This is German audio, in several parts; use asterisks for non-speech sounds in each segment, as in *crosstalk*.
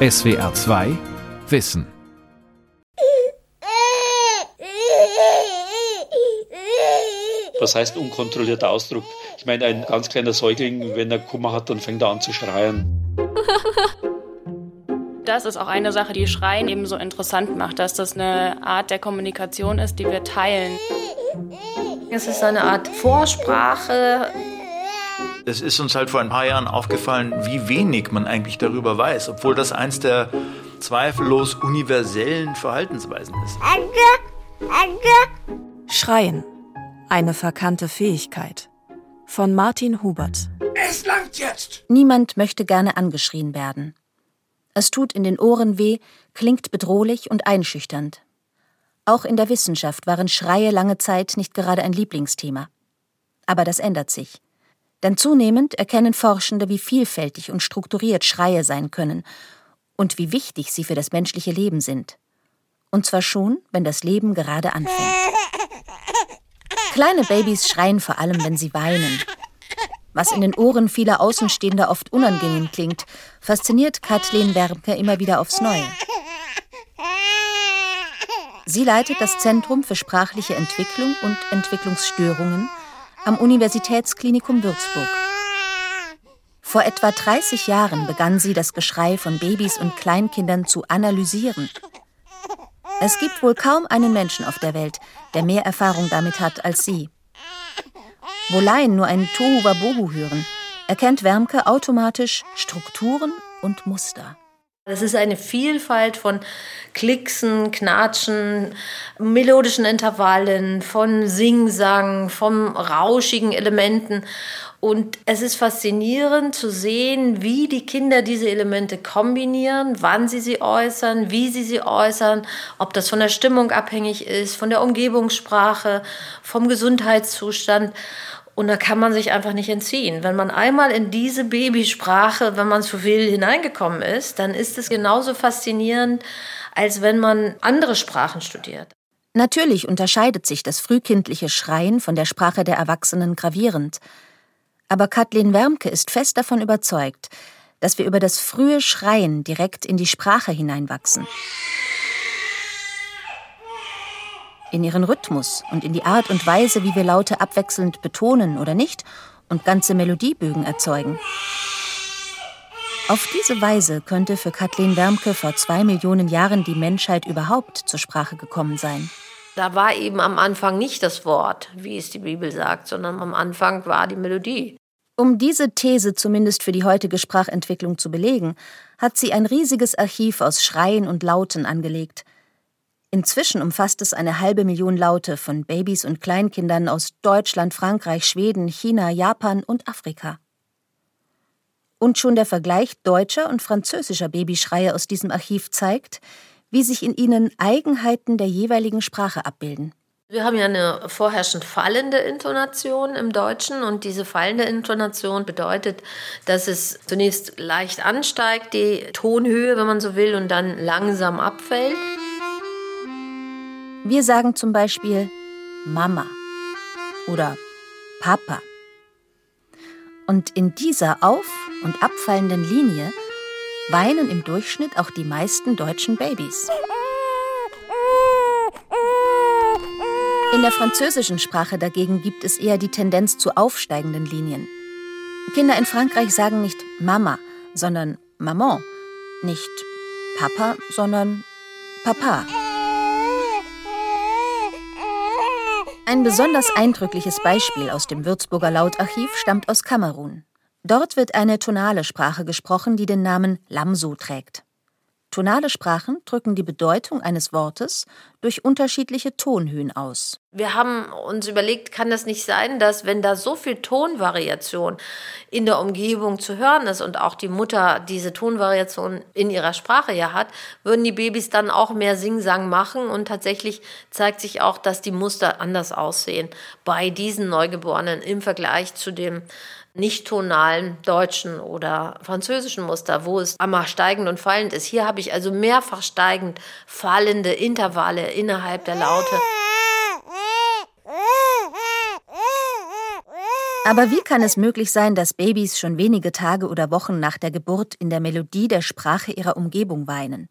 SWR 2 Wissen. Was heißt unkontrollierter Ausdruck? Ich meine, ein ganz kleiner Säugling, wenn er Kummer hat, dann fängt er an zu schreien. Das ist auch eine Sache, die Schreien eben so interessant macht, dass das eine Art der Kommunikation ist, die wir teilen. Es ist eine Art Vorsprache. Es ist uns halt vor ein paar Jahren aufgefallen, wie wenig man eigentlich darüber weiß, obwohl das eins der zweifellos universellen Verhaltensweisen ist. Schreien. Eine verkannte Fähigkeit. Von Martin Hubert. Es langt jetzt! Niemand möchte gerne angeschrien werden. Es tut in den Ohren weh, klingt bedrohlich und einschüchternd. Auch in der Wissenschaft waren Schreie lange Zeit nicht gerade ein Lieblingsthema. Aber das ändert sich. Denn zunehmend erkennen Forschende, wie vielfältig und strukturiert Schreie sein können und wie wichtig sie für das menschliche Leben sind. Und zwar schon, wenn das Leben gerade anfängt. Kleine Babys schreien vor allem, wenn sie weinen, was in den Ohren vieler Außenstehender oft unangenehm klingt, fasziniert Kathleen Wermke immer wieder aufs Neue. Sie leitet das Zentrum für sprachliche Entwicklung und Entwicklungsstörungen am Universitätsklinikum Würzburg. Vor etwa 30 Jahren begann sie, das Geschrei von Babys und Kleinkindern zu analysieren. Es gibt wohl kaum einen Menschen auf der Welt, der mehr Erfahrung damit hat als sie. Wo Laien nur ein Tohu Wabohu hören, erkennt Wermke automatisch Strukturen und Muster. Es ist eine Vielfalt von Klicksen, Knatschen, melodischen Intervallen, von Singsang, von rauschigen Elementen. Und es ist faszinierend zu sehen, wie die Kinder diese Elemente kombinieren, wann sie sie äußern, wie sie sie äußern, ob das von der Stimmung abhängig ist, von der Umgebungssprache, vom Gesundheitszustand. Und da kann man sich einfach nicht entziehen. Wenn man einmal in diese Babysprache, wenn man zu viel hineingekommen ist, dann ist es genauso faszinierend, als wenn man andere Sprachen studiert. Natürlich unterscheidet sich das frühkindliche Schreien von der Sprache der Erwachsenen gravierend. Aber Kathleen Wermke ist fest davon überzeugt, dass wir über das frühe Schreien direkt in die Sprache hineinwachsen in ihren Rhythmus und in die Art und Weise, wie wir Laute abwechselnd betonen oder nicht und ganze Melodiebögen erzeugen. Auf diese Weise könnte für Kathleen Wermke vor zwei Millionen Jahren die Menschheit überhaupt zur Sprache gekommen sein. Da war eben am Anfang nicht das Wort, wie es die Bibel sagt, sondern am Anfang war die Melodie. Um diese These zumindest für die heutige Sprachentwicklung zu belegen, hat sie ein riesiges Archiv aus Schreien und Lauten angelegt – Inzwischen umfasst es eine halbe Million Laute von Babys und Kleinkindern aus Deutschland, Frankreich, Schweden, China, Japan und Afrika. Und schon der Vergleich deutscher und französischer Babyschreie aus diesem Archiv zeigt, wie sich in ihnen Eigenheiten der jeweiligen Sprache abbilden. Wir haben ja eine vorherrschend fallende Intonation im Deutschen und diese fallende Intonation bedeutet, dass es zunächst leicht ansteigt, die Tonhöhe, wenn man so will, und dann langsam abfällt. Wir sagen zum Beispiel Mama oder Papa. Und in dieser auf- und abfallenden Linie weinen im Durchschnitt auch die meisten deutschen Babys. In der französischen Sprache dagegen gibt es eher die Tendenz zu aufsteigenden Linien. Kinder in Frankreich sagen nicht Mama, sondern Maman, nicht Papa, sondern Papa. Ein besonders eindrückliches Beispiel aus dem Würzburger Lautarchiv stammt aus Kamerun. Dort wird eine tonale Sprache gesprochen, die den Namen Lamso trägt. Tonale Sprachen drücken die Bedeutung eines Wortes durch unterschiedliche Tonhöhen aus. Wir haben uns überlegt, kann das nicht sein, dass wenn da so viel Tonvariation in der Umgebung zu hören ist und auch die Mutter diese Tonvariation in ihrer Sprache ja hat, würden die Babys dann auch mehr Singsang machen und tatsächlich zeigt sich auch, dass die Muster anders aussehen bei diesen Neugeborenen im Vergleich zu dem nicht-tonalen deutschen oder französischen Muster, wo es einmal steigend und fallend ist. Hier habe ich also mehrfach steigend fallende Intervalle innerhalb der Laute. Aber wie kann es möglich sein, dass Babys schon wenige Tage oder Wochen nach der Geburt in der Melodie der Sprache ihrer Umgebung weinen?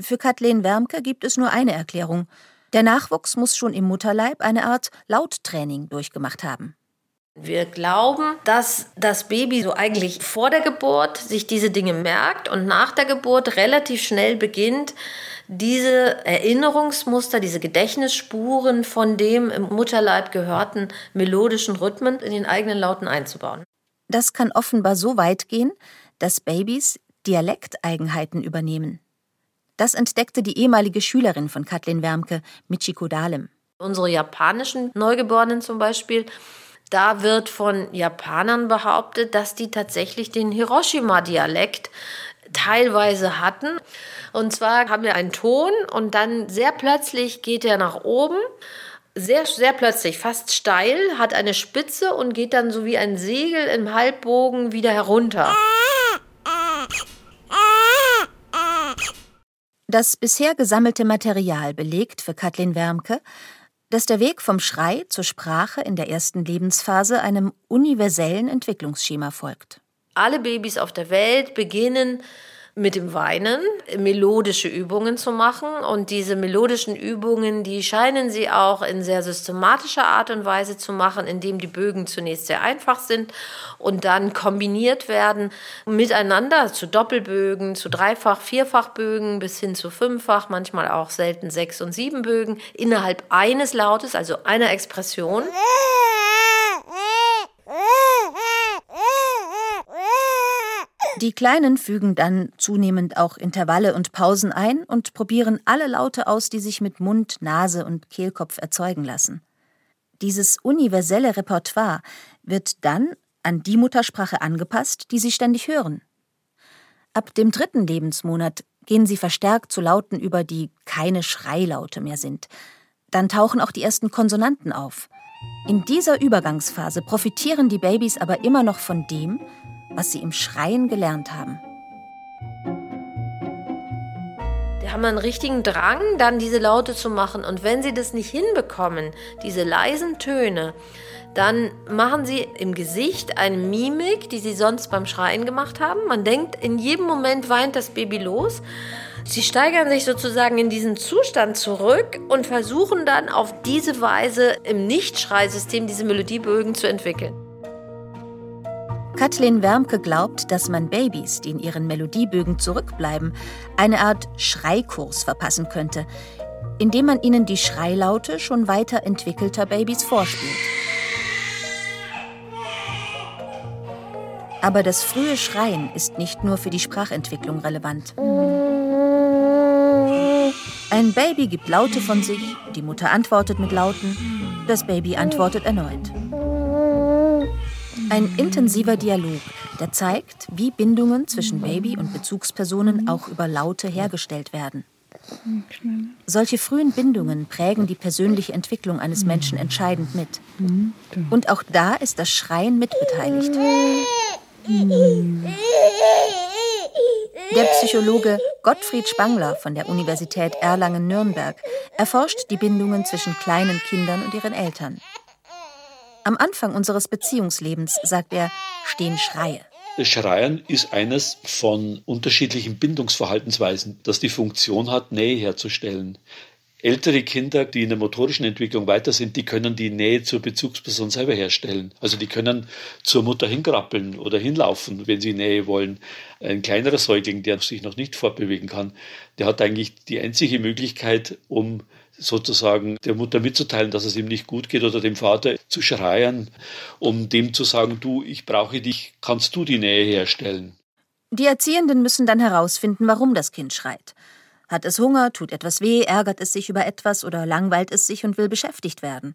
Für Kathleen Wermke gibt es nur eine Erklärung. Der Nachwuchs muss schon im Mutterleib eine Art Lauttraining durchgemacht haben. Wir glauben, dass das Baby so eigentlich vor der Geburt sich diese Dinge merkt und nach der Geburt relativ schnell beginnt, diese Erinnerungsmuster, diese Gedächtnisspuren von dem im Mutterleib gehörten melodischen Rhythmen in den eigenen Lauten einzubauen. Das kann offenbar so weit gehen, dass Babys Dialekteigenheiten übernehmen. Das entdeckte die ehemalige Schülerin von Kathleen Wermke, Michiko Dahlem. Unsere japanischen Neugeborenen zum Beispiel, da wird von Japanern behauptet, dass die tatsächlich den Hiroshima-Dialekt teilweise hatten. Und zwar haben wir einen Ton und dann sehr plötzlich geht er nach oben. Sehr, sehr plötzlich, fast steil, hat eine Spitze und geht dann so wie ein Segel im Halbbogen wieder herunter. Das bisher gesammelte Material belegt für Kathleen Wermke, dass der Weg vom Schrei zur Sprache in der ersten Lebensphase einem universellen Entwicklungsschema folgt. Alle Babys auf der Welt beginnen mit dem Weinen melodische Übungen zu machen. Und diese melodischen Übungen, die scheinen sie auch in sehr systematischer Art und Weise zu machen, indem die Bögen zunächst sehr einfach sind und dann kombiniert werden miteinander zu Doppelbögen, zu Dreifach-, Vierfachbögen bis hin zu Fünffach, manchmal auch selten Sechs- und Siebenbögen innerhalb eines Lautes, also einer Expression. *laughs* Die Kleinen fügen dann zunehmend auch Intervalle und Pausen ein und probieren alle Laute aus, die sich mit Mund, Nase und Kehlkopf erzeugen lassen. Dieses universelle Repertoire wird dann an die Muttersprache angepasst, die sie ständig hören. Ab dem dritten Lebensmonat gehen sie verstärkt zu Lauten über, die keine Schreilaute mehr sind. Dann tauchen auch die ersten Konsonanten auf. In dieser Übergangsphase profitieren die Babys aber immer noch von dem, was sie im Schreien gelernt haben. Die haben einen richtigen Drang, dann diese Laute zu machen. Und wenn sie das nicht hinbekommen, diese leisen Töne, dann machen sie im Gesicht eine Mimik, die sie sonst beim Schreien gemacht haben. Man denkt, in jedem Moment weint das Baby los. Sie steigern sich sozusagen in diesen Zustand zurück und versuchen dann auf diese Weise im Nichtschreisystem diese Melodiebögen zu entwickeln. Kathleen Wermke glaubt, dass man Babys, die in ihren Melodiebögen zurückbleiben, eine Art Schreikurs verpassen könnte, indem man ihnen die Schreilaute schon weiterentwickelter Babys vorspielt. Aber das frühe Schreien ist nicht nur für die Sprachentwicklung relevant. Ein Baby gibt Laute von sich, die Mutter antwortet mit Lauten, das Baby antwortet erneut. Ein intensiver Dialog, der zeigt, wie Bindungen zwischen Baby und Bezugspersonen auch über Laute hergestellt werden. Solche frühen Bindungen prägen die persönliche Entwicklung eines Menschen entscheidend mit. Und auch da ist das Schreien mitbeteiligt. Der Psychologe Gottfried Spangler von der Universität Erlangen-Nürnberg erforscht die Bindungen zwischen kleinen Kindern und ihren Eltern. Am Anfang unseres Beziehungslebens, sagt er, stehen Schreie. Schreien ist eines von unterschiedlichen Bindungsverhaltensweisen, das die Funktion hat, Nähe herzustellen. Ältere Kinder, die in der motorischen Entwicklung weiter sind, die können die Nähe zur Bezugsperson selber herstellen. Also die können zur Mutter hinkrabbeln oder hinlaufen, wenn sie Nähe wollen. Ein kleinerer Säugling, der sich noch nicht fortbewegen kann, der hat eigentlich die einzige Möglichkeit, um sozusagen der Mutter mitzuteilen, dass es ihm nicht gut geht oder dem Vater zu schreien, um dem zu sagen, du, ich brauche dich, kannst du die Nähe herstellen. Die Erziehenden müssen dann herausfinden, warum das Kind schreit. Hat es Hunger, tut etwas weh, ärgert es sich über etwas oder langweilt es sich und will beschäftigt werden.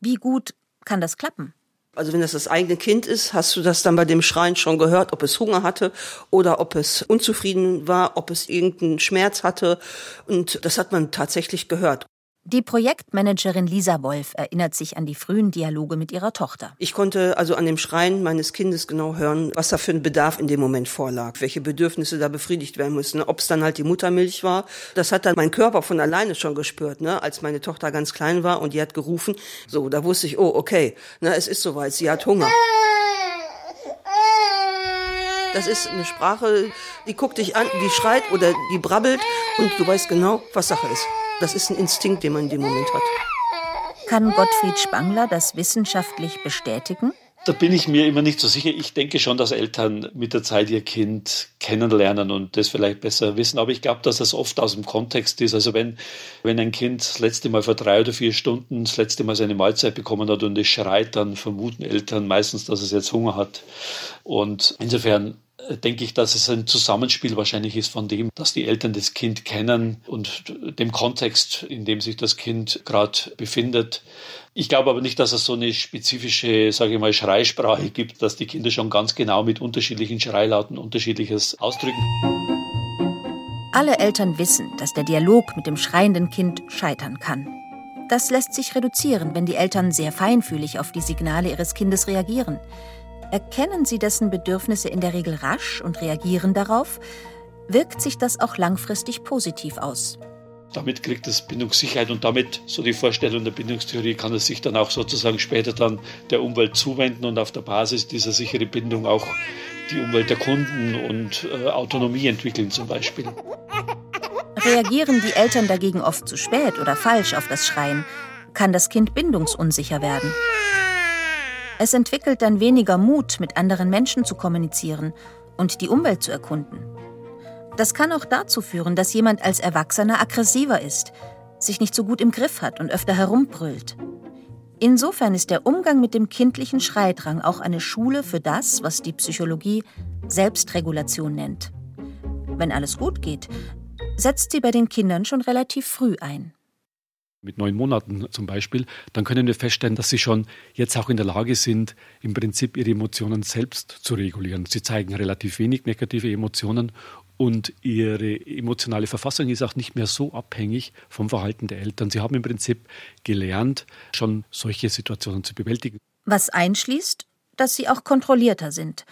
Wie gut kann das klappen? Also wenn das das eigene Kind ist, hast du das dann bei dem Schreien schon gehört, ob es Hunger hatte oder ob es unzufrieden war, ob es irgendeinen Schmerz hatte. Und das hat man tatsächlich gehört. Die Projektmanagerin Lisa Wolf erinnert sich an die frühen Dialoge mit ihrer Tochter. Ich konnte also an dem Schreien meines Kindes genau hören, was da für ein Bedarf in dem Moment vorlag, welche Bedürfnisse da befriedigt werden müssen. Ob es dann halt die Muttermilch war, das hat dann mein Körper von alleine schon gespürt, ne? als meine Tochter ganz klein war und die hat gerufen. So, da wusste ich, oh, okay, ne, es ist soweit, sie hat Hunger. Das ist eine Sprache, die guckt dich an, die schreit oder die brabbelt und du weißt genau, was Sache ist. Das ist ein Instinkt, den man in dem Moment hat. Kann Gottfried Spangler das wissenschaftlich bestätigen? Da bin ich mir immer nicht so sicher. Ich denke schon, dass Eltern mit der Zeit ihr Kind kennenlernen und das vielleicht besser wissen. Aber ich glaube, dass das oft aus dem Kontext ist. Also wenn, wenn ein Kind das letzte Mal vor drei oder vier Stunden das letzte Mal seine Mahlzeit bekommen hat und es schreit, dann vermuten Eltern meistens, dass es jetzt Hunger hat. Und insofern denke ich, dass es ein Zusammenspiel wahrscheinlich ist von dem, dass die Eltern das Kind kennen und dem Kontext, in dem sich das Kind gerade befindet. Ich glaube aber nicht, dass es so eine spezifische, sage ich mal, Schreisprache gibt, dass die Kinder schon ganz genau mit unterschiedlichen Schreilauten unterschiedliches ausdrücken. Alle Eltern wissen, dass der Dialog mit dem schreienden Kind scheitern kann. Das lässt sich reduzieren, wenn die Eltern sehr feinfühlig auf die Signale ihres Kindes reagieren. Erkennen Sie dessen Bedürfnisse in der Regel rasch und reagieren darauf, wirkt sich das auch langfristig positiv aus. Damit kriegt es Bindungssicherheit und damit, so die Vorstellung der Bindungstheorie, kann es sich dann auch sozusagen später dann der Umwelt zuwenden und auf der Basis dieser sicheren Bindung auch die Umwelt der Kunden und äh, Autonomie entwickeln zum Beispiel. Reagieren die Eltern dagegen oft zu spät oder falsch auf das Schreien, kann das Kind bindungsunsicher werden. Es entwickelt dann weniger Mut, mit anderen Menschen zu kommunizieren und die Umwelt zu erkunden. Das kann auch dazu führen, dass jemand als Erwachsener aggressiver ist, sich nicht so gut im Griff hat und öfter herumbrüllt. Insofern ist der Umgang mit dem kindlichen Schreidrang auch eine Schule für das, was die Psychologie Selbstregulation nennt. Wenn alles gut geht, setzt sie bei den Kindern schon relativ früh ein mit neun Monaten zum Beispiel, dann können wir feststellen, dass sie schon jetzt auch in der Lage sind, im Prinzip ihre Emotionen selbst zu regulieren. Sie zeigen relativ wenig negative Emotionen und ihre emotionale Verfassung ist auch nicht mehr so abhängig vom Verhalten der Eltern. Sie haben im Prinzip gelernt, schon solche Situationen zu bewältigen. Was einschließt, dass sie auch kontrollierter sind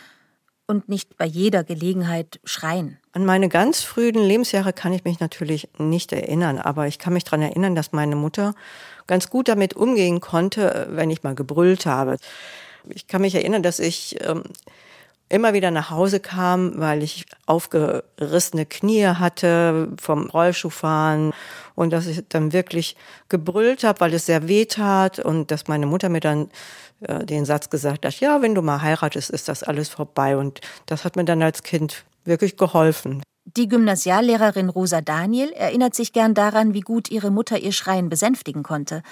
und nicht bei jeder Gelegenheit schreien. An meine ganz frühen Lebensjahre kann ich mich natürlich nicht erinnern, aber ich kann mich daran erinnern, dass meine Mutter ganz gut damit umgehen konnte, wenn ich mal gebrüllt habe. Ich kann mich erinnern, dass ich ähm, immer wieder nach Hause kam, weil ich aufgerissene Knie hatte vom Rollschuhfahren und dass ich dann wirklich gebrüllt habe, weil es sehr weh tat und dass meine Mutter mir dann äh, den Satz gesagt hat, ja, wenn du mal heiratest, ist das alles vorbei und das hat mir dann als Kind wirklich geholfen. Die Gymnasiallehrerin Rosa Daniel erinnert sich gern daran, wie gut ihre Mutter ihr Schreien besänftigen konnte.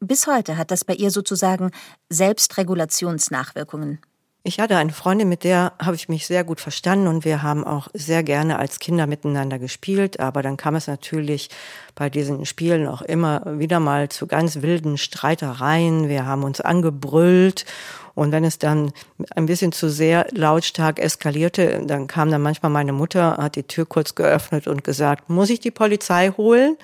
Bis heute hat das bei ihr sozusagen Selbstregulationsnachwirkungen. Ich hatte eine Freundin, mit der habe ich mich sehr gut verstanden und wir haben auch sehr gerne als Kinder miteinander gespielt. Aber dann kam es natürlich bei diesen Spielen auch immer wieder mal zu ganz wilden Streitereien. Wir haben uns angebrüllt und wenn es dann ein bisschen zu sehr lautstark eskalierte, dann kam dann manchmal meine Mutter, hat die Tür kurz geöffnet und gesagt, muss ich die Polizei holen?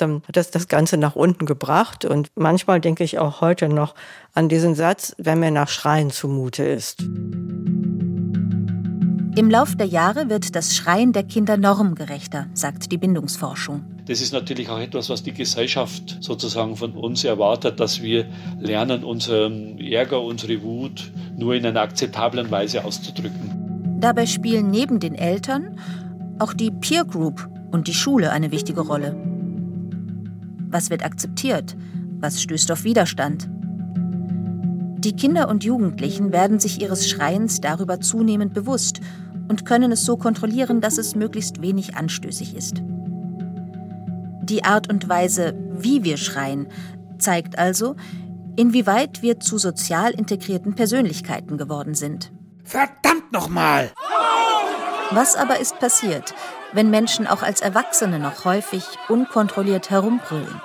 Dann hat das das Ganze nach unten gebracht. Und manchmal denke ich auch heute noch an diesen Satz, wenn mir nach Schreien zumute ist. Im Lauf der Jahre wird das Schreien der Kinder normgerechter, sagt die Bindungsforschung. Das ist natürlich auch etwas, was die Gesellschaft sozusagen von uns erwartet, dass wir lernen, unseren Ärger, unsere Wut nur in einer akzeptablen Weise auszudrücken. Dabei spielen neben den Eltern auch die Peer Group und die Schule eine wichtige Rolle. Was wird akzeptiert? Was stößt auf Widerstand? Die Kinder und Jugendlichen werden sich ihres Schreiens darüber zunehmend bewusst und können es so kontrollieren, dass es möglichst wenig anstößig ist. Die Art und Weise, wie wir schreien, zeigt also, inwieweit wir zu sozial integrierten Persönlichkeiten geworden sind. Verdammt nochmal! Was aber ist passiert, wenn Menschen auch als Erwachsene noch häufig unkontrolliert herumbrüllen.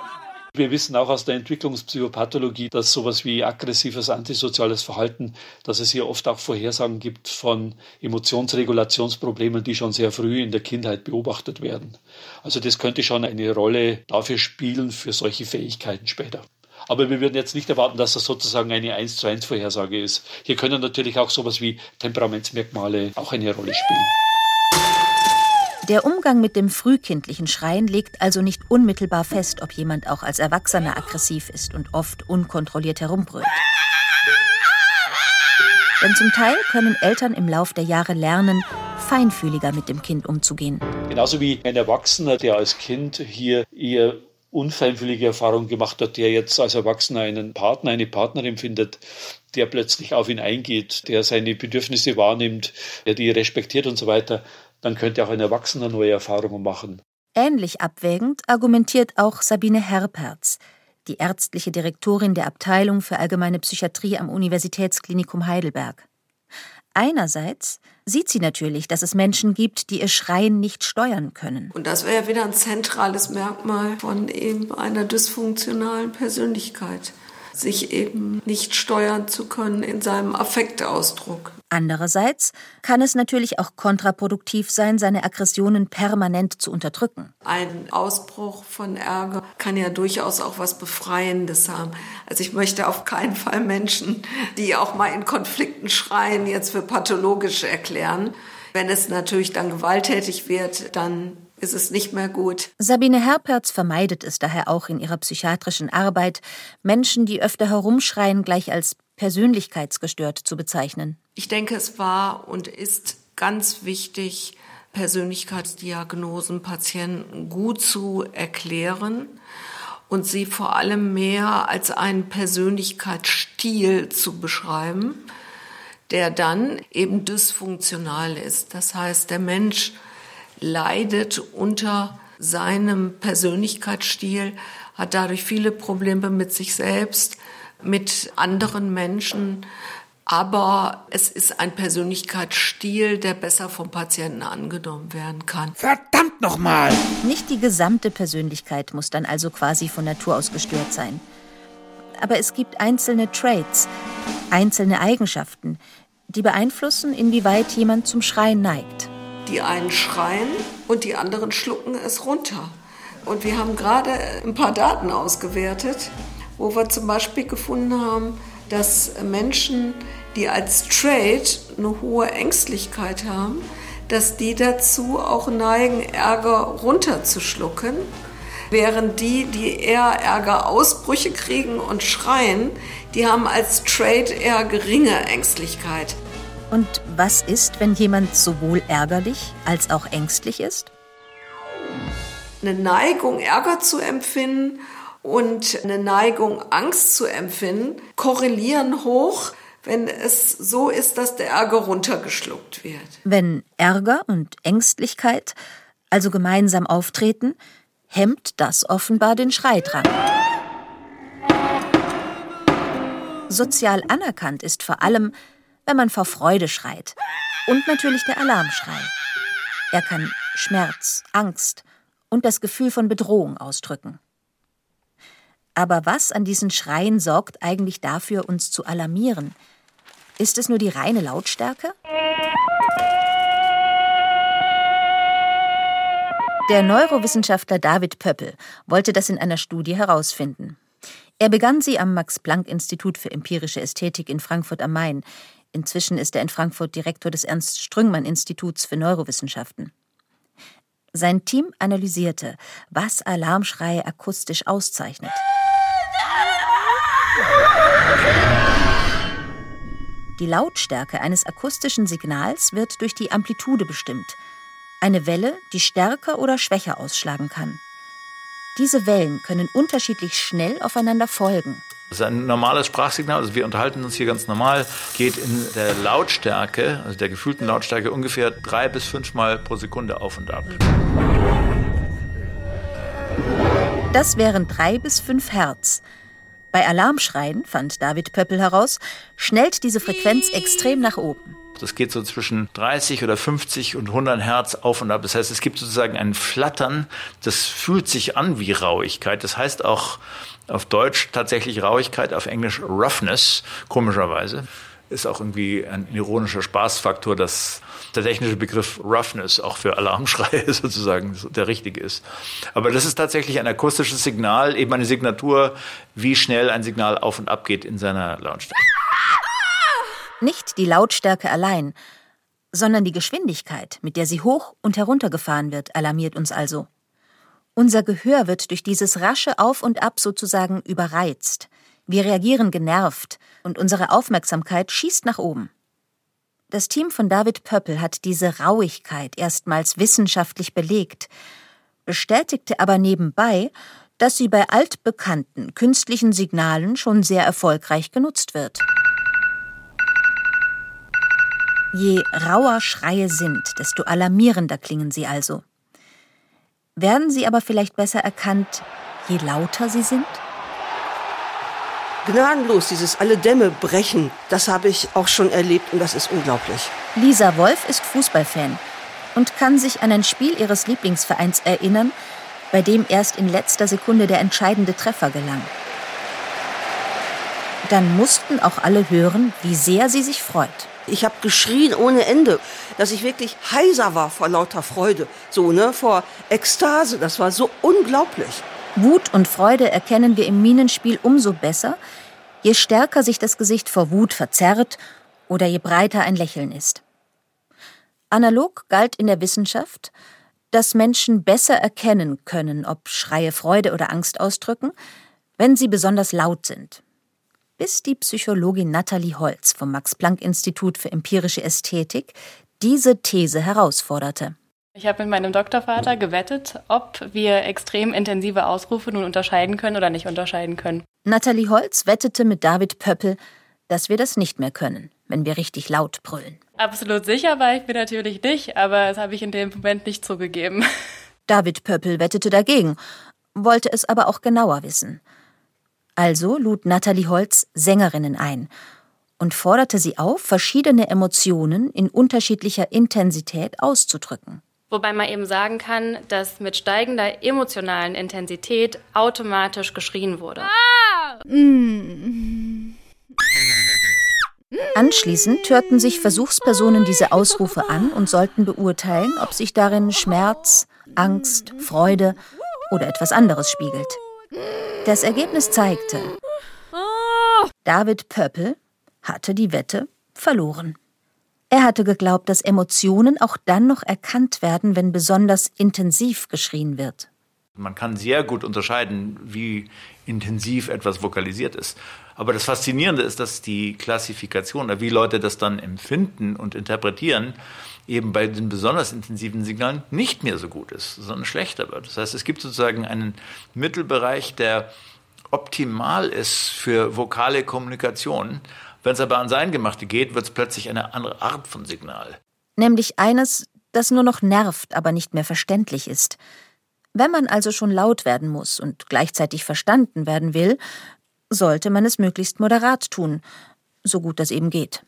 Wir wissen auch aus der Entwicklungspsychopathologie, dass sowas wie aggressives antisoziales Verhalten, dass es hier oft auch Vorhersagen gibt von Emotionsregulationsproblemen, die schon sehr früh in der Kindheit beobachtet werden. Also das könnte schon eine Rolle dafür spielen für solche Fähigkeiten später. Aber wir würden jetzt nicht erwarten, dass das sozusagen eine 1 zu 1 Vorhersage ist. Hier können natürlich auch sowas wie Temperamentsmerkmale auch eine Rolle spielen. Der Umgang mit dem frühkindlichen Schreien legt also nicht unmittelbar fest, ob jemand auch als Erwachsener aggressiv ist und oft unkontrolliert herumbrüllt. Denn zum Teil können Eltern im Lauf der Jahre lernen, feinfühliger mit dem Kind umzugehen. Genauso wie ein Erwachsener, der als Kind hier eher unfeinfühlige Erfahrung gemacht hat, der jetzt als Erwachsener einen Partner, eine Partnerin findet, der plötzlich auf ihn eingeht, der seine Bedürfnisse wahrnimmt, der die respektiert und so weiter, dann könnte auch ein Erwachsener neue Erfahrungen machen. Ähnlich abwägend argumentiert auch Sabine Herperz, die ärztliche Direktorin der Abteilung für allgemeine Psychiatrie am Universitätsklinikum Heidelberg. Einerseits sieht sie natürlich, dass es Menschen gibt, die ihr Schreien nicht steuern können. Und das wäre ja wieder ein zentrales Merkmal von eben einer dysfunktionalen Persönlichkeit sich eben nicht steuern zu können in seinem Affektausdruck. Andererseits kann es natürlich auch kontraproduktiv sein, seine Aggressionen permanent zu unterdrücken. Ein Ausbruch von Ärger kann ja durchaus auch was Befreiendes haben. Also ich möchte auf keinen Fall Menschen, die auch mal in Konflikten schreien, jetzt für pathologisch erklären. Wenn es natürlich dann gewalttätig wird, dann ist es nicht mehr gut. Sabine Herperz vermeidet es daher auch in ihrer psychiatrischen Arbeit, Menschen, die öfter herumschreien, gleich als persönlichkeitsgestört zu bezeichnen. Ich denke, es war und ist ganz wichtig, Persönlichkeitsdiagnosen Patienten gut zu erklären und sie vor allem mehr als einen Persönlichkeitsstil zu beschreiben, der dann eben dysfunktional ist. Das heißt, der Mensch leidet unter seinem Persönlichkeitsstil, hat dadurch viele Probleme mit sich selbst, mit anderen Menschen. Aber es ist ein Persönlichkeitsstil, der besser vom Patienten angenommen werden kann. Verdammt nochmal! Nicht die gesamte Persönlichkeit muss dann also quasi von Natur aus gestört sein. Aber es gibt einzelne Traits, einzelne Eigenschaften, die beeinflussen, inwieweit jemand zum Schreien neigt. Die einen schreien und die anderen schlucken es runter. Und wir haben gerade ein paar Daten ausgewertet, wo wir zum Beispiel gefunden haben, dass Menschen, die als Trait eine hohe Ängstlichkeit haben, dass die dazu auch neigen, Ärger runterzuschlucken, während die, die eher Ärgerausbrüche kriegen und schreien, die haben als Trait eher geringe Ängstlichkeit. Und was ist, wenn jemand sowohl ärgerlich als auch ängstlich ist? Eine Neigung, Ärger zu empfinden und eine Neigung, Angst zu empfinden, korrelieren hoch, wenn es so ist, dass der Ärger runtergeschluckt wird. Wenn Ärger und Ängstlichkeit also gemeinsam auftreten, hemmt das offenbar den Schreidrang. Sozial anerkannt ist vor allem, wenn man vor Freude schreit. Und natürlich der Alarmschrei. Er kann Schmerz, Angst und das Gefühl von Bedrohung ausdrücken. Aber was an diesen Schreien sorgt eigentlich dafür, uns zu alarmieren? Ist es nur die reine Lautstärke? Der Neurowissenschaftler David Pöppel wollte das in einer Studie herausfinden. Er begann sie am Max-Planck-Institut für empirische Ästhetik in Frankfurt am Main, Inzwischen ist er in Frankfurt Direktor des Ernst-Strüngmann-Instituts für Neurowissenschaften. Sein Team analysierte, was Alarmschreie akustisch auszeichnet. Die Lautstärke eines akustischen Signals wird durch die Amplitude bestimmt. Eine Welle, die stärker oder schwächer ausschlagen kann. Diese Wellen können unterschiedlich schnell aufeinander folgen. Das ist ein normales Sprachsignal, also wir unterhalten uns hier ganz normal, geht in der Lautstärke, also der gefühlten Lautstärke, ungefähr drei bis fünfmal pro Sekunde auf und ab. Das wären drei bis fünf Hertz. Bei Alarmschreien, fand David Pöppel heraus, schnellt diese Frequenz extrem nach oben. Das geht so zwischen 30 oder 50 und 100 Hertz auf und ab. Das heißt, es gibt sozusagen ein Flattern, das fühlt sich an wie Rauigkeit. Das heißt auch auf Deutsch tatsächlich Rauigkeit, auf Englisch Roughness, komischerweise. Ist auch irgendwie ein ironischer Spaßfaktor, dass der technische Begriff Roughness auch für Alarmschreie *laughs* sozusagen der richtige ist. Aber das ist tatsächlich ein akustisches Signal, eben eine Signatur, wie schnell ein Signal auf und ab geht in seiner Lautstärke. Nicht die Lautstärke allein, sondern die Geschwindigkeit, mit der sie hoch und herunter gefahren wird, alarmiert uns also. Unser Gehör wird durch dieses rasche Auf und Ab sozusagen überreizt. Wir reagieren genervt und unsere Aufmerksamkeit schießt nach oben. Das Team von David Pöppel hat diese Rauigkeit erstmals wissenschaftlich belegt, bestätigte aber nebenbei, dass sie bei altbekannten künstlichen Signalen schon sehr erfolgreich genutzt wird. Je rauer Schreie sind, desto alarmierender klingen sie also. Werden sie aber vielleicht besser erkannt, je lauter sie sind? Gnadenlos, dieses alle Dämme brechen, das habe ich auch schon erlebt und das ist unglaublich. Lisa Wolf ist Fußballfan und kann sich an ein Spiel ihres Lieblingsvereins erinnern, bei dem erst in letzter Sekunde der entscheidende Treffer gelang. Dann mussten auch alle hören, wie sehr sie sich freut. Ich habe geschrien ohne Ende, dass ich wirklich heiser war vor lauter Freude, so ne, vor Ekstase. Das war so unglaublich. Wut und Freude erkennen wir im Minenspiel umso besser, je stärker sich das Gesicht vor Wut verzerrt oder je breiter ein Lächeln ist. Analog galt in der Wissenschaft, dass Menschen besser erkennen können, ob Schreie Freude oder Angst ausdrücken, wenn sie besonders laut sind bis die Psychologin Nathalie Holz vom Max-Planck-Institut für empirische Ästhetik diese These herausforderte. Ich habe mit meinem Doktorvater gewettet, ob wir extrem intensive Ausrufe nun unterscheiden können oder nicht unterscheiden können. Nathalie Holz wettete mit David Pöppel, dass wir das nicht mehr können, wenn wir richtig laut brüllen. Absolut sicher war ich mir natürlich nicht, aber das habe ich in dem Moment nicht zugegeben. *laughs* David Pöppel wettete dagegen, wollte es aber auch genauer wissen. Also lud Nathalie Holz Sängerinnen ein und forderte sie auf, verschiedene Emotionen in unterschiedlicher Intensität auszudrücken. Wobei man eben sagen kann, dass mit steigender emotionalen Intensität automatisch geschrien wurde. Anschließend hörten sich Versuchspersonen diese Ausrufe an und sollten beurteilen, ob sich darin Schmerz, Angst, Freude oder etwas anderes spiegelt. Das Ergebnis zeigte, David Pöppel hatte die Wette verloren. Er hatte geglaubt, dass Emotionen auch dann noch erkannt werden, wenn besonders intensiv geschrien wird. Man kann sehr gut unterscheiden, wie intensiv etwas vokalisiert ist. Aber das Faszinierende ist, dass die Klassifikation, wie Leute das dann empfinden und interpretieren, eben bei den besonders intensiven Signalen nicht mehr so gut ist, sondern schlechter wird. Das heißt, es gibt sozusagen einen Mittelbereich, der optimal ist für vokale Kommunikation. Wenn es aber an sein Gemachte geht, wird es plötzlich eine andere Art von Signal. Nämlich eines, das nur noch nervt, aber nicht mehr verständlich ist. Wenn man also schon laut werden muss und gleichzeitig verstanden werden will, sollte man es möglichst moderat tun, so gut das eben geht.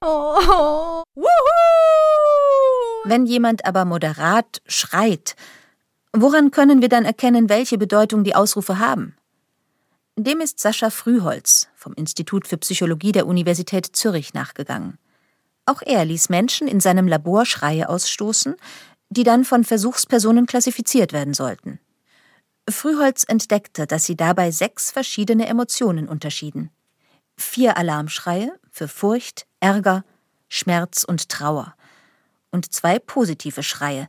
Oh. *laughs* Wenn jemand aber moderat schreit, woran können wir dann erkennen, welche Bedeutung die Ausrufe haben? Dem ist Sascha Frühholz vom Institut für Psychologie der Universität Zürich nachgegangen. Auch er ließ Menschen in seinem Labor Schreie ausstoßen, die dann von Versuchspersonen klassifiziert werden sollten. Frühholz entdeckte, dass sie dabei sechs verschiedene Emotionen unterschieden. Vier Alarmschreie für Furcht, Ärger, Schmerz und Trauer. Und zwei positive Schreie,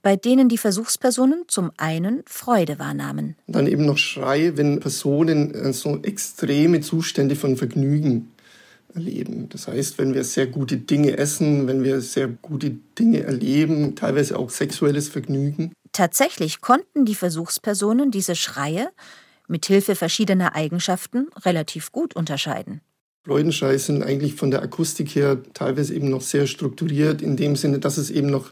bei denen die Versuchspersonen zum einen Freude wahrnahmen. Dann eben noch Schreie, wenn Personen äh, so extreme Zustände von Vergnügen erleben. Das heißt, wenn wir sehr gute Dinge essen, wenn wir sehr gute Dinge erleben, teilweise auch sexuelles Vergnügen. Tatsächlich konnten die Versuchspersonen diese Schreie mit Hilfe verschiedener Eigenschaften relativ gut unterscheiden. Freudenschreie sind eigentlich von der Akustik her teilweise eben noch sehr strukturiert, in dem Sinne, dass es eben noch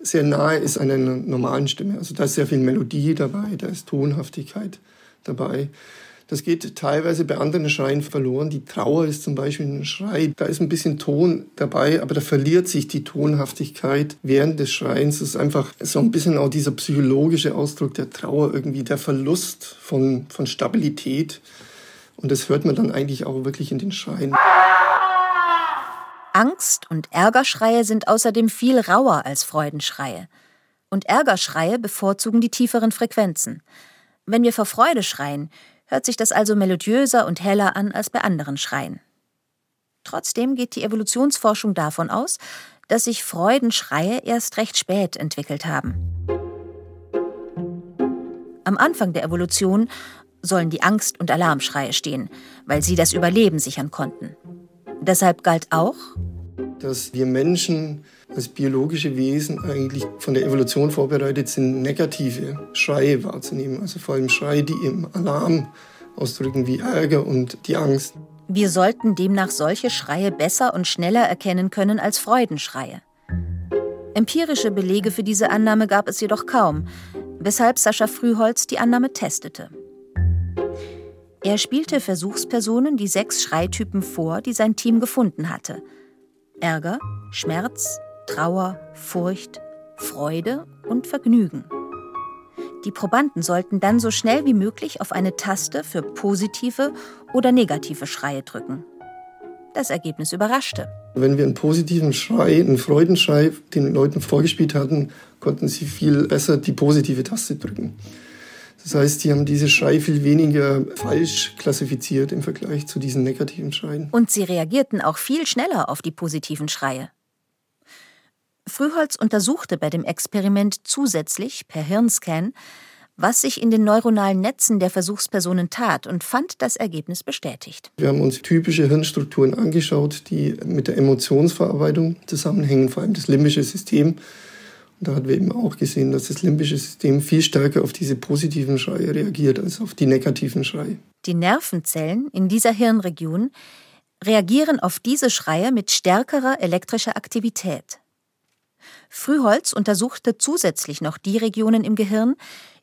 sehr nahe ist an einer normalen Stimme. Also da ist sehr viel Melodie dabei, da ist Tonhaftigkeit dabei. Das geht teilweise bei anderen Schreien verloren. Die Trauer ist zum Beispiel ein Schrei. Da ist ein bisschen Ton dabei, aber da verliert sich die Tonhaftigkeit während des Schreins. Das ist einfach so ein bisschen auch dieser psychologische Ausdruck der Trauer, irgendwie der Verlust von, von Stabilität. Und das hört man dann eigentlich auch wirklich in den Schreien. Angst- und Ärgerschreie sind außerdem viel rauer als Freudenschreie. Und Ärgerschreie bevorzugen die tieferen Frequenzen. Wenn wir vor Freude schreien, hört sich das also melodiöser und heller an als bei anderen Schreien. Trotzdem geht die Evolutionsforschung davon aus, dass sich Freudenschreie erst recht spät entwickelt haben. Am Anfang der Evolution sollen die Angst- und Alarmschreie stehen, weil sie das Überleben sichern konnten. Deshalb galt auch, dass wir Menschen als biologische Wesen eigentlich von der Evolution vorbereitet sind, negative Schreie wahrzunehmen. Also vor allem Schreie, die im Alarm ausdrücken, wie Ärger und die Angst. Wir sollten demnach solche Schreie besser und schneller erkennen können als Freudenschreie. Empirische Belege für diese Annahme gab es jedoch kaum, weshalb Sascha Frühholz die Annahme testete. Er spielte Versuchspersonen die sechs Schreitypen vor, die sein Team gefunden hatte. Ärger, Schmerz, Trauer, Furcht, Freude und Vergnügen. Die Probanden sollten dann so schnell wie möglich auf eine Taste für positive oder negative Schreie drücken. Das Ergebnis überraschte. Wenn wir einen positiven Schrei, einen Freudenschrei den Leuten vorgespielt hatten, konnten sie viel besser die positive Taste drücken. Das heißt, die haben diese Schrei viel weniger falsch klassifiziert im Vergleich zu diesen negativen Schreien. Und sie reagierten auch viel schneller auf die positiven Schreie. Frühholz untersuchte bei dem Experiment zusätzlich per Hirnscan, was sich in den neuronalen Netzen der Versuchspersonen tat und fand das Ergebnis bestätigt. Wir haben uns typische Hirnstrukturen angeschaut, die mit der Emotionsverarbeitung zusammenhängen, vor allem das limbische System. Da hatten wir eben auch gesehen, dass das limbische System viel stärker auf diese positiven Schreie reagiert als auf die negativen Schreie. Die Nervenzellen in dieser Hirnregion reagieren auf diese Schreie mit stärkerer elektrischer Aktivität. Frühholz untersuchte zusätzlich noch die Regionen im Gehirn,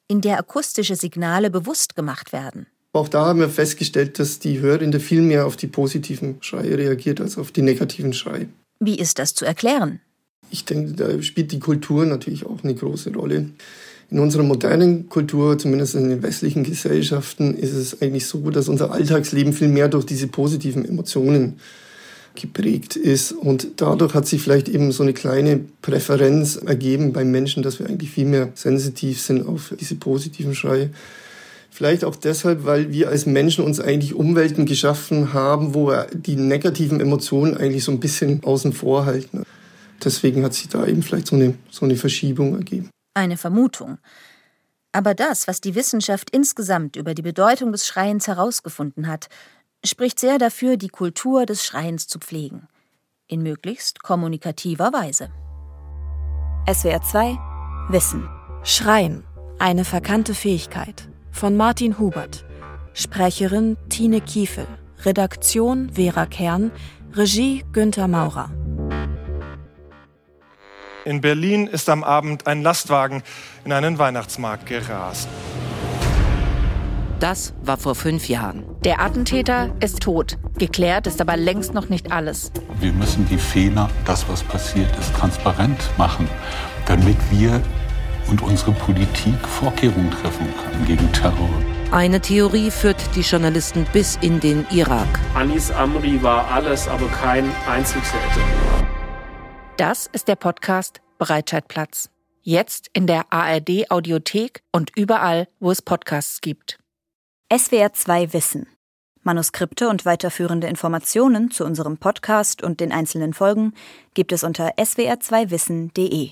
in der akustische Signale bewusst gemacht werden. Auch da haben wir festgestellt, dass die Hörrinde viel mehr auf die positiven Schreie reagiert als auf die negativen Schreie. Wie ist das zu erklären? Ich denke, da spielt die Kultur natürlich auch eine große Rolle. In unserer modernen Kultur, zumindest in den westlichen Gesellschaften, ist es eigentlich so, dass unser Alltagsleben viel mehr durch diese positiven Emotionen geprägt ist. Und dadurch hat sich vielleicht eben so eine kleine Präferenz ergeben beim Menschen, dass wir eigentlich viel mehr sensitiv sind auf diese positiven Schreie. Vielleicht auch deshalb, weil wir als Menschen uns eigentlich Umwelten geschaffen haben, wo wir die negativen Emotionen eigentlich so ein bisschen außen vor halten. Deswegen hat sich da eben vielleicht so eine, so eine Verschiebung ergeben. Eine Vermutung. Aber das, was die Wissenschaft insgesamt über die Bedeutung des Schreiens herausgefunden hat, spricht sehr dafür, die Kultur des Schreiens zu pflegen. In möglichst kommunikativer Weise. SWR 2 Wissen. Schreien. Eine verkannte Fähigkeit. Von Martin Hubert. Sprecherin Tine Kiefel. Redaktion Vera Kern. Regie Günther Maurer. In Berlin ist am Abend ein Lastwagen in einen Weihnachtsmarkt gerast. Das war vor fünf Jahren. Der Attentäter ist tot. Geklärt ist aber längst noch nicht alles. Wir müssen die Fehler, das, was passiert ist, transparent machen, damit wir und unsere Politik Vorkehrungen treffen können gegen Terror. Eine Theorie führt die Journalisten bis in den Irak. Anis Amri war alles, aber kein Einzeltäter. Das ist der Podcast Breitscheidplatz. Jetzt in der ARD Audiothek und überall, wo es Podcasts gibt. SWR 2 Wissen. Manuskripte und weiterführende Informationen zu unserem Podcast und den einzelnen Folgen gibt es unter swr2wissen.de.